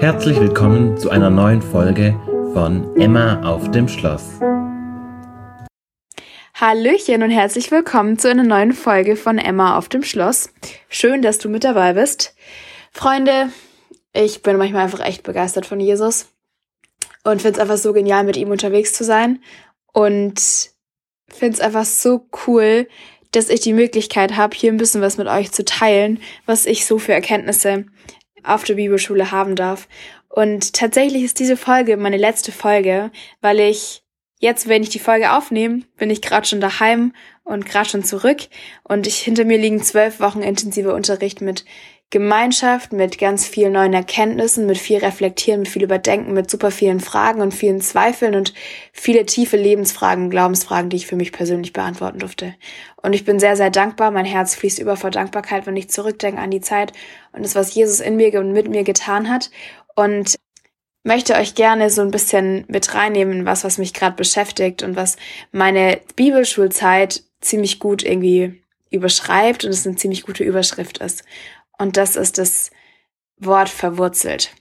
Herzlich willkommen zu einer neuen Folge von Emma auf dem Schloss. Hallöchen und herzlich willkommen zu einer neuen Folge von Emma auf dem Schloss. Schön, dass du mit dabei bist. Freunde, ich bin manchmal einfach echt begeistert von Jesus und finde es einfach so genial, mit ihm unterwegs zu sein und finde es einfach so cool, dass ich die Möglichkeit habe, hier ein bisschen was mit euch zu teilen, was ich so für Erkenntnisse auf der Bibelschule haben darf. Und tatsächlich ist diese Folge meine letzte Folge, weil ich jetzt, wenn ich die Folge aufnehme, bin ich gerade schon daheim und gerade schon zurück und ich hinter mir liegen zwölf Wochen intensiver Unterricht mit Gemeinschaft mit ganz vielen neuen Erkenntnissen, mit viel Reflektieren, mit viel Überdenken, mit super vielen Fragen und vielen Zweifeln und viele tiefe Lebensfragen, Glaubensfragen, die ich für mich persönlich beantworten durfte. Und ich bin sehr, sehr dankbar. Mein Herz fließt über vor Dankbarkeit, wenn ich zurückdenke an die Zeit und das, was Jesus in mir und mit mir getan hat. Und möchte euch gerne so ein bisschen mit reinnehmen, was, was mich gerade beschäftigt und was meine Bibelschulzeit ziemlich gut irgendwie überschreibt und es eine ziemlich gute Überschrift ist. Und das ist das Wort verwurzelt.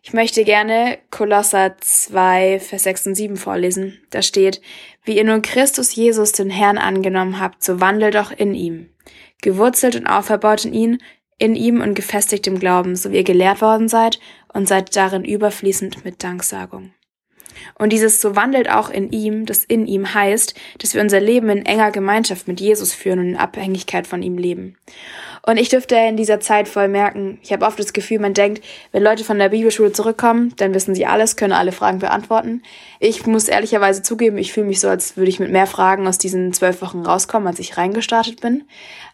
Ich möchte gerne Kolosser 2, Vers 6 und 7 vorlesen. Da steht, wie ihr nun Christus Jesus den Herrn angenommen habt, so wandelt doch in ihm. Gewurzelt und auferbaut in ihn, in ihm und gefestigt im Glauben, so wie ihr gelehrt worden seid und seid darin überfließend mit Danksagung. Und dieses so wandelt auch in ihm, das in ihm heißt, dass wir unser Leben in enger Gemeinschaft mit Jesus führen und in Abhängigkeit von ihm leben. Und ich dürfte in dieser Zeit voll merken, ich habe oft das Gefühl, man denkt, wenn Leute von der Bibelschule zurückkommen, dann wissen sie alles, können alle Fragen beantworten. Ich muss ehrlicherweise zugeben, ich fühle mich so, als würde ich mit mehr Fragen aus diesen zwölf Wochen rauskommen, als ich reingestartet bin.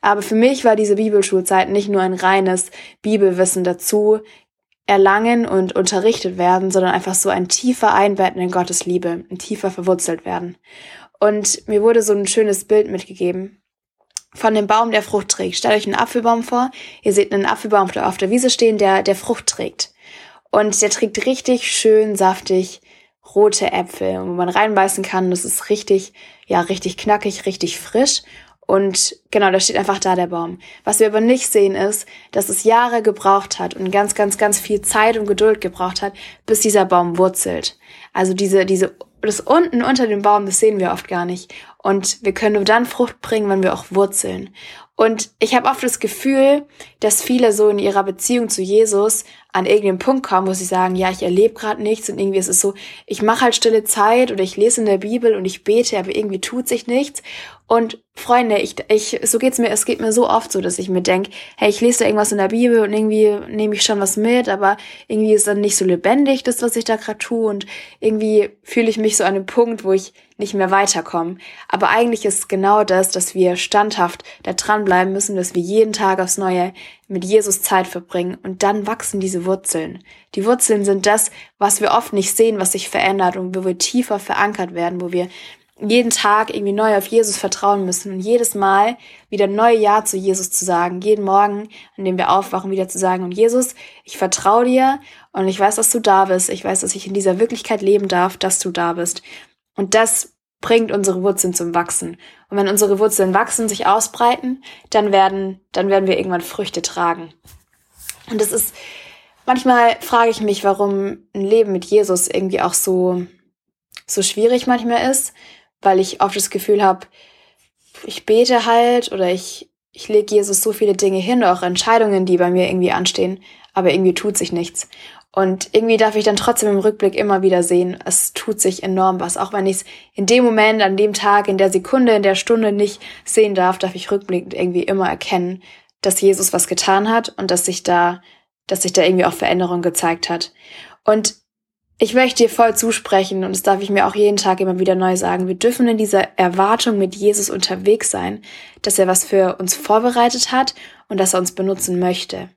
Aber für mich war diese Bibelschulzeit nicht nur ein reines Bibelwissen dazu, erlangen und unterrichtet werden, sondern einfach so ein tiefer Einbetten in Gottes Liebe, ein tiefer verwurzelt werden. Und mir wurde so ein schönes Bild mitgegeben von dem Baum, der Frucht trägt. Stellt euch einen Apfelbaum vor. Ihr seht einen Apfelbaum auf der Wiese stehen, der, der Frucht trägt. Und der trägt richtig schön saftig rote Äpfel, wo man reinbeißen kann. Das ist richtig, ja, richtig knackig, richtig frisch. Und genau, da steht einfach da der Baum. Was wir aber nicht sehen ist, dass es Jahre gebraucht hat und ganz, ganz, ganz viel Zeit und Geduld gebraucht hat, bis dieser Baum wurzelt. Also diese, diese, das unten unter dem Baum, das sehen wir oft gar nicht. Und wir können nur dann Frucht bringen, wenn wir auch wurzeln. Und ich habe oft das Gefühl, dass viele so in ihrer Beziehung zu Jesus an irgendeinem Punkt kommen, wo sie sagen, ja, ich erlebe gerade nichts und irgendwie ist es so, ich mache halt stille Zeit oder ich lese in der Bibel und ich bete, aber irgendwie tut sich nichts. Und Freunde, ich, ich, so geht's mir, es geht mir so oft so, dass ich mir denk, hey, ich lese da irgendwas in der Bibel und irgendwie nehme ich schon was mit, aber irgendwie ist dann nicht so lebendig, das, was ich da gerade tue und irgendwie fühle ich mich so an einem Punkt, wo ich nicht mehr weiterkomme. Aber eigentlich ist genau das, dass wir standhaft da dranbleiben müssen, dass wir jeden Tag aufs Neue mit Jesus Zeit verbringen und dann wachsen diese Wurzeln. Die Wurzeln sind das, was wir oft nicht sehen, was sich verändert und wo wir tiefer verankert werden, wo wir jeden Tag irgendwie neu auf Jesus vertrauen müssen und jedes Mal wieder neu Ja zu Jesus zu sagen, jeden Morgen, an dem wir aufwachen, wieder zu sagen, und Jesus, ich vertraue dir und ich weiß, dass du da bist, ich weiß, dass ich in dieser Wirklichkeit leben darf, dass du da bist. Und das bringt unsere Wurzeln zum Wachsen. Und wenn unsere Wurzeln wachsen, sich ausbreiten, dann werden, dann werden wir irgendwann Früchte tragen. Und das ist, manchmal frage ich mich, warum ein Leben mit Jesus irgendwie auch so, so schwierig manchmal ist, weil ich oft das Gefühl habe, ich bete halt oder ich, ich lege Jesus so viele Dinge hin, auch Entscheidungen, die bei mir irgendwie anstehen, aber irgendwie tut sich nichts. Und irgendwie darf ich dann trotzdem im Rückblick immer wieder sehen, es tut sich enorm was. Auch wenn ich es in dem Moment, an dem Tag, in der Sekunde, in der Stunde nicht sehen darf, darf ich rückblickend irgendwie immer erkennen, dass Jesus was getan hat und dass sich da, dass sich da irgendwie auch Veränderung gezeigt hat. Und ich möchte dir voll zusprechen und das darf ich mir auch jeden Tag immer wieder neu sagen. Wir dürfen in dieser Erwartung mit Jesus unterwegs sein, dass er was für uns vorbereitet hat und dass er uns benutzen möchte.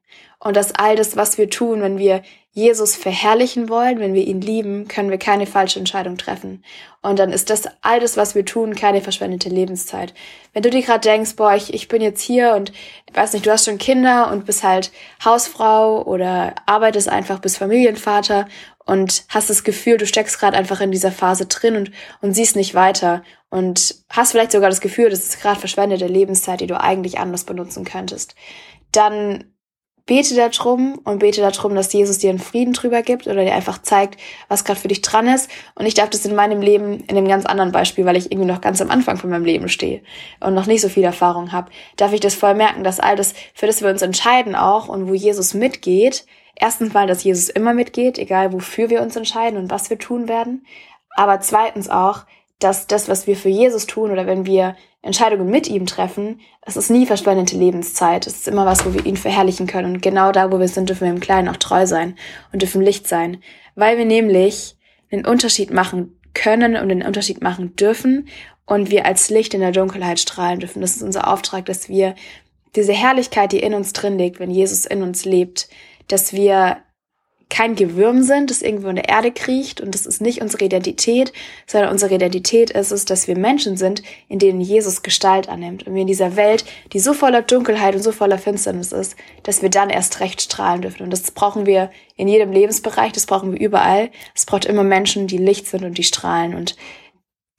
Und dass all das, was wir tun, wenn wir Jesus verherrlichen wollen, wenn wir ihn lieben, können wir keine falsche Entscheidung treffen. Und dann ist das all das, was wir tun, keine verschwendete Lebenszeit. Wenn du dir gerade denkst, boah, ich, ich bin jetzt hier und weiß nicht, du hast schon Kinder und bist halt Hausfrau oder arbeitest einfach, bist Familienvater und hast das Gefühl, du steckst gerade einfach in dieser Phase drin und, und siehst nicht weiter und hast vielleicht sogar das Gefühl, das ist gerade verschwendete Lebenszeit, die du eigentlich anders benutzen könntest, dann bete darum und bete darum, dass Jesus dir einen Frieden drüber gibt oder dir einfach zeigt, was gerade für dich dran ist. Und ich darf das in meinem Leben, in einem ganz anderen Beispiel, weil ich irgendwie noch ganz am Anfang von meinem Leben stehe und noch nicht so viel Erfahrung habe, darf ich das voll merken, dass all das, für das wir uns entscheiden auch und wo Jesus mitgeht, erstens mal, dass Jesus immer mitgeht, egal wofür wir uns entscheiden und was wir tun werden. Aber zweitens auch, dass das, was wir für Jesus tun oder wenn wir Entscheidungen mit ihm treffen, es ist nie verschwendete Lebenszeit. Es ist immer was, wo wir ihn verherrlichen können. Und genau da, wo wir sind, dürfen wir im Kleinen auch treu sein und dürfen Licht sein. Weil wir nämlich einen Unterschied machen können und den Unterschied machen dürfen und wir als Licht in der Dunkelheit strahlen dürfen. Das ist unser Auftrag, dass wir diese Herrlichkeit, die in uns drin liegt, wenn Jesus in uns lebt, dass wir kein Gewürm sind, das irgendwo in der Erde kriecht und das ist nicht unsere Identität, sondern unsere Identität ist es, dass wir Menschen sind, in denen Jesus Gestalt annimmt und wir in dieser Welt, die so voller Dunkelheit und so voller Finsternis ist, dass wir dann erst recht strahlen dürfen und das brauchen wir in jedem Lebensbereich, das brauchen wir überall. Es braucht immer Menschen, die Licht sind und die strahlen und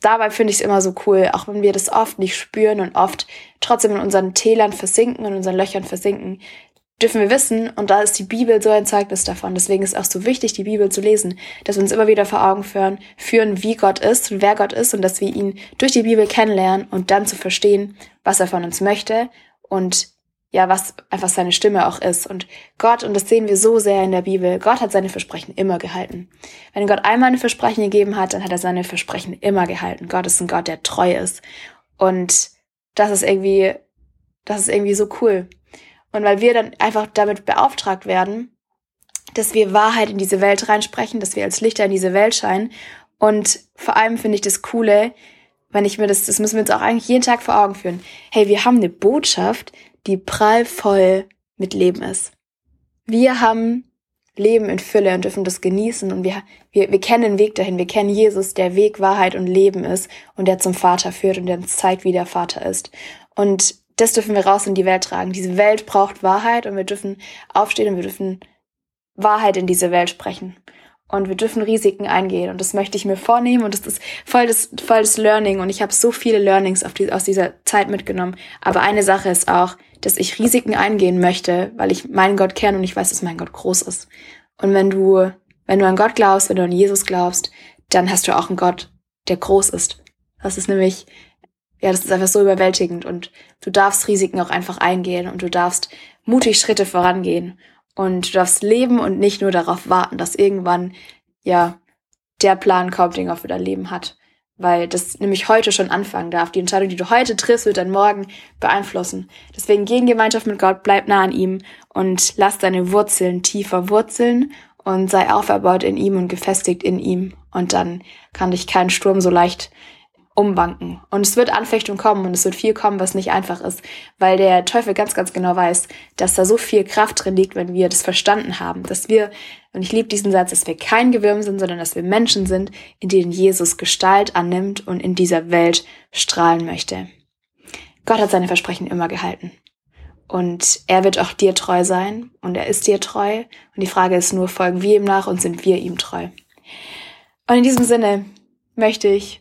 dabei finde ich es immer so cool, auch wenn wir das oft nicht spüren und oft trotzdem in unseren Tälern versinken, in unseren Löchern versinken, dürfen wir wissen, und da ist die Bibel so ein Zeugnis davon. Deswegen ist auch so wichtig, die Bibel zu lesen, dass wir uns immer wieder vor Augen führen, führen, wie Gott ist und wer Gott ist und dass wir ihn durch die Bibel kennenlernen und dann zu verstehen, was er von uns möchte und ja, was einfach seine Stimme auch ist. Und Gott, und das sehen wir so sehr in der Bibel, Gott hat seine Versprechen immer gehalten. Wenn Gott einmal ein Versprechen gegeben hat, dann hat er seine Versprechen immer gehalten. Gott ist ein Gott, der treu ist. Und das ist irgendwie, das ist irgendwie so cool. Und weil wir dann einfach damit beauftragt werden, dass wir Wahrheit in diese Welt reinsprechen, dass wir als Lichter in diese Welt scheinen. Und vor allem finde ich das Coole, wenn ich mir das, das müssen wir uns auch eigentlich jeden Tag vor Augen führen. Hey, wir haben eine Botschaft, die prallvoll mit Leben ist. Wir haben Leben in Fülle und dürfen das genießen und wir, wir, wir kennen den Weg dahin. Wir kennen Jesus, der Weg, Wahrheit und Leben ist und der zum Vater führt und der uns zeigt, wie der Vater ist. Und das dürfen wir raus in die Welt tragen. Diese Welt braucht Wahrheit und wir dürfen aufstehen und wir dürfen Wahrheit in diese Welt sprechen. Und wir dürfen Risiken eingehen. Und das möchte ich mir vornehmen. Und das ist voll das, voll das Learning. Und ich habe so viele Learnings die, aus dieser Zeit mitgenommen. Aber eine Sache ist auch, dass ich Risiken eingehen möchte, weil ich meinen Gott kenne und ich weiß, dass mein Gott groß ist. Und wenn du, wenn du an Gott glaubst, wenn du an Jesus glaubst, dann hast du auch einen Gott, der groß ist. Das ist nämlich ja, das ist einfach so überwältigend und du darfst Risiken auch einfach eingehen und du darfst mutig Schritte vorangehen und du darfst leben und nicht nur darauf warten, dass irgendwann, ja, der Plan kommt, den er für dein Leben hat. Weil das nämlich heute schon anfangen darf. Die Entscheidung, die du heute triffst, wird dann morgen beeinflussen. Deswegen geh in Gemeinschaft mit Gott, bleib nah an ihm und lass deine Wurzeln tiefer wurzeln und sei auferbaut in ihm und gefestigt in ihm. Und dann kann dich kein Sturm so leicht umwanken. Und es wird Anfechtung kommen und es wird viel kommen, was nicht einfach ist, weil der Teufel ganz, ganz genau weiß, dass da so viel Kraft drin liegt, wenn wir das verstanden haben, dass wir, und ich liebe diesen Satz, dass wir kein Gewürm sind, sondern dass wir Menschen sind, in denen Jesus Gestalt annimmt und in dieser Welt strahlen möchte. Gott hat seine Versprechen immer gehalten. Und er wird auch dir treu sein und er ist dir treu. Und die Frage ist nur, folgen wir ihm nach und sind wir ihm treu? Und in diesem Sinne möchte ich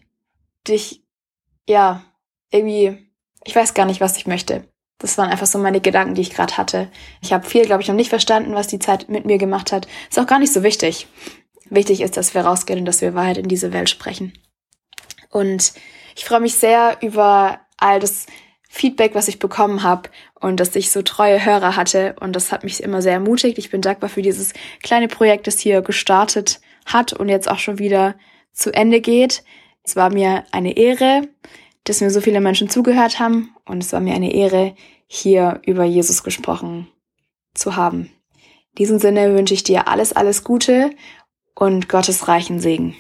dich, ja, irgendwie, ich weiß gar nicht, was ich möchte. Das waren einfach so meine Gedanken, die ich gerade hatte. Ich habe viel, glaube ich, noch nicht verstanden, was die Zeit mit mir gemacht hat. Ist auch gar nicht so wichtig. Wichtig ist, dass wir rausgehen und dass wir Wahrheit in diese Welt sprechen. Und ich freue mich sehr über all das Feedback, was ich bekommen habe und dass ich so treue Hörer hatte. Und das hat mich immer sehr ermutigt. Ich bin dankbar für dieses kleine Projekt, das hier gestartet hat und jetzt auch schon wieder zu Ende geht. Es war mir eine Ehre, dass mir so viele Menschen zugehört haben und es war mir eine Ehre, hier über Jesus gesprochen zu haben. In diesem Sinne wünsche ich dir alles, alles Gute und Gottes reichen Segen.